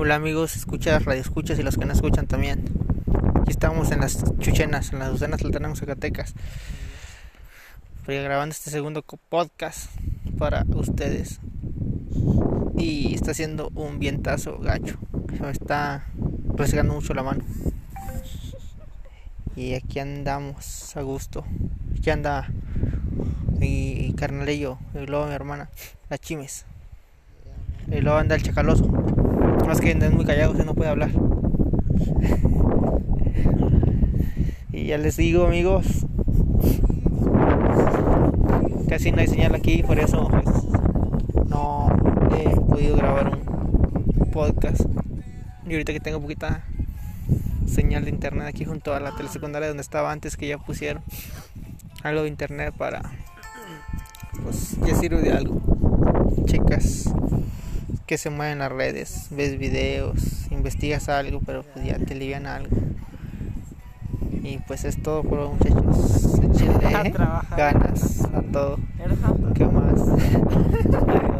Hola amigos, escuchas, radio escuchas y los que no escuchan también. Aquí estamos en las Chuchenas, en las Usenas Altanán, Zacatecas. Grabando este segundo podcast para ustedes. Y está haciendo un vientazo gacho. Me está resegando mucho la mano. Y aquí andamos a gusto. Aquí anda mi carnalillo, y luego mi hermana, la Chimes. Y luego anda el chacaloso. Más que es muy callado, si no puede hablar. y ya les digo, amigos, casi no hay señal aquí, por eso pues, no he podido grabar un podcast. Y ahorita que tengo poquita señal de internet aquí junto a la telesecundaria donde estaba antes que ya pusieron algo de internet para pues ya sirve de algo checas que se mueven las redes ves videos investigas algo pero pues ya te livian algo. Y pues es todo por hoy, muchachos. Échenle ganas a todo. Qué más